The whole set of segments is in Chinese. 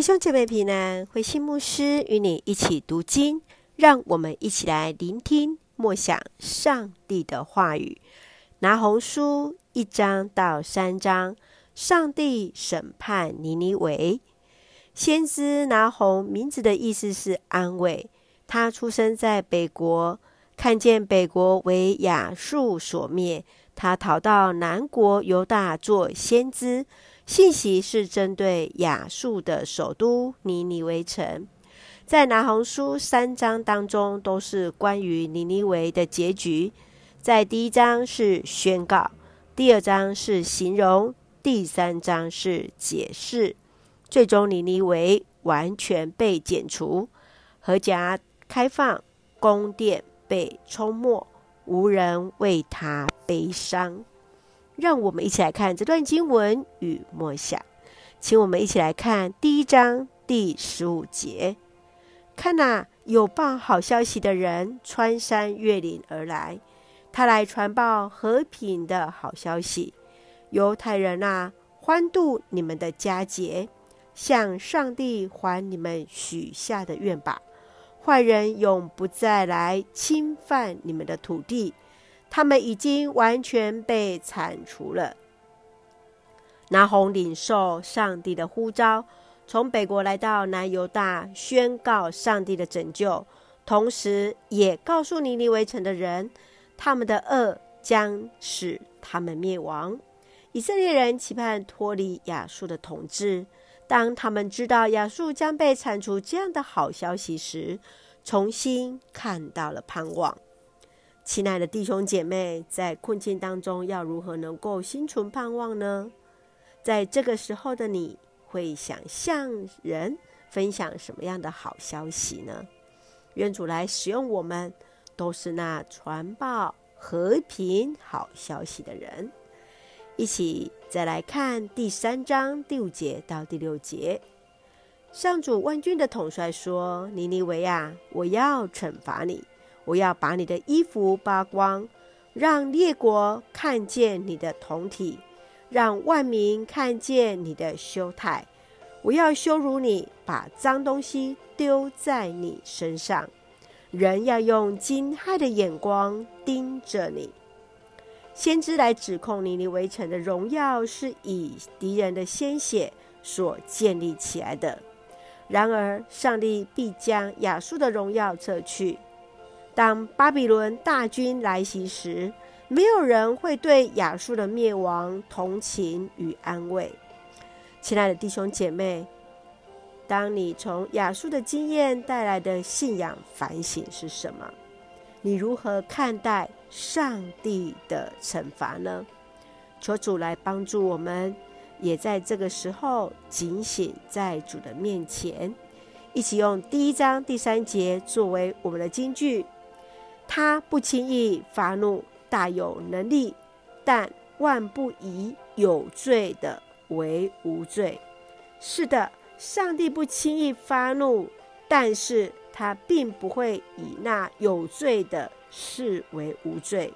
弟兄姐妹平安，回信牧师与你一起读经，让我们一起来聆听默想上帝的话语。拿红书一章到三章，上帝审判尼尼微。先知拿红名字的意思是安慰。他出生在北国，看见北国为亚述所灭，他逃到南国犹大做先知。信息是针对亚述的首都尼尼微城，在拿红书三章当中都是关于尼尼微的结局。在第一章是宣告，第二章是形容，第三章是解释。最终尼尼微完全被剪除，河闸开放，宫殿被冲没，无人为他悲伤。让我们一起来看这段经文与默想，请我们一起来看第一章第十五节。看呐，有报好消息的人穿山越岭而来，他来传报和平的好消息。犹太人啊，欢度你们的佳节，向上帝还你们许下的愿吧。坏人永不再来侵犯你们的土地。他们已经完全被铲除了。拿红领受上帝的呼召，从北国来到南犹大，宣告上帝的拯救，同时也告诉尼尼微城的人，他们的恶将使他们灭亡。以色列人期盼脱离亚述的统治，当他们知道亚述将被铲除这样的好消息时，重新看到了盼望。亲爱的弟兄姐妹，在困境当中，要如何能够心存盼望呢？在这个时候的你，会想向人分享什么样的好消息呢？愿主来使用我们，都是那传报和平好消息的人。一起再来看第三章第五节到第六节。上主万军的统帅说：“尼尼维啊，我要惩罚你。”我要把你的衣服扒光，让列国看见你的同体，让万民看见你的羞态。我要羞辱你，把脏东西丢在你身上。人要用惊骇的眼光盯着你。先知来指控你：你围城的荣耀是以敌人的鲜血所建立起来的。然而，上帝必将亚述的荣耀撤去。当巴比伦大军来袭时，没有人会对亚述的灭亡同情与安慰。亲爱的弟兄姐妹，当你从亚述的经验带来的信仰反省是什么？你如何看待上帝的惩罚呢？求主来帮助我们，也在这个时候警醒在主的面前，一起用第一章第三节作为我们的金句。他不轻易发怒，大有能力，但万不以有罪的为无罪。是的，上帝不轻易发怒，但是他并不会以那有罪的视为无罪。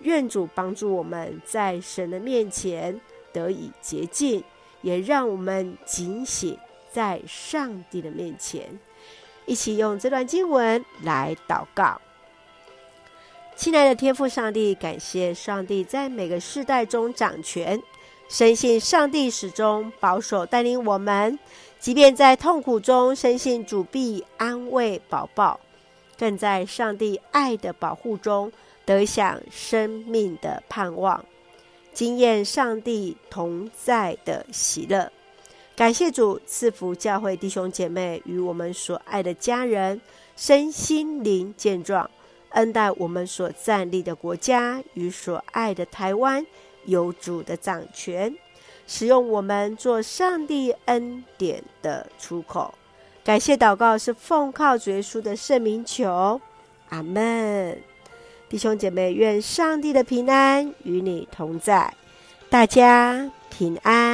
愿主帮助我们在神的面前得以洁净，也让我们警醒在上帝的面前。一起用这段经文来祷告。亲爱的天父上帝，感谢上帝在每个世代中掌权，深信上帝始终保守带领我们，即便在痛苦中，深信主必安慰保抱，更在上帝爱的保护中得享生命的盼望，经验上帝同在的喜乐。感谢主赐福教会弟兄姐妹与我们所爱的家人身心灵健壮。恩待我们所站立的国家与所爱的台湾，有主的掌权，使用我们做上帝恩典的出口。感谢祷告是奉靠主耶稣的圣名求，阿门。弟兄姐妹，愿上帝的平安与你同在，大家平安。